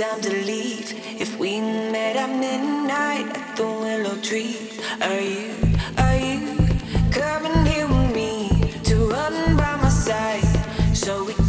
time to leave. If we met at midnight at the willow tree, are you, are you coming here with me to run by my side so we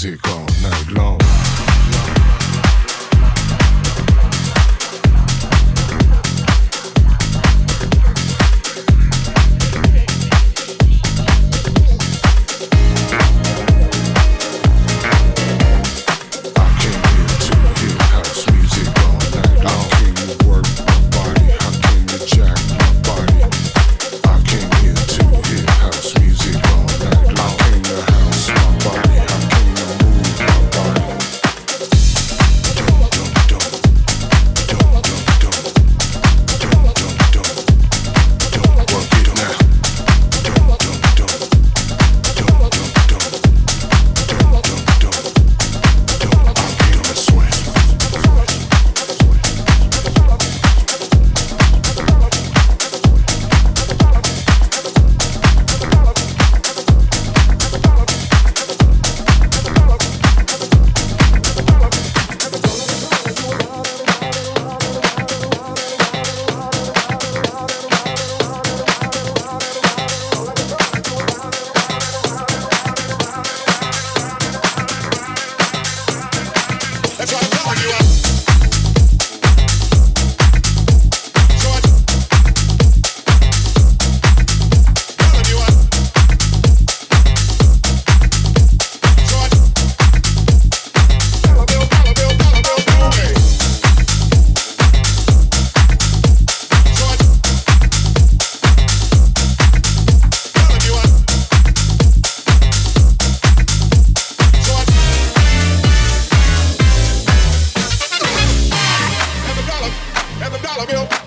music all night long.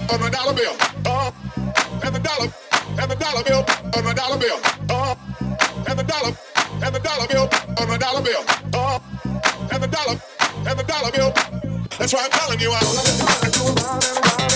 on the dollar bill. Uh, and the dollar, and the dollar bill on the dollar bill. Uh, and the dollar, and the dollar bill on the dollar bill. Uh, and the dollar, and the dollar bill. That's why I'm telling you, I'm.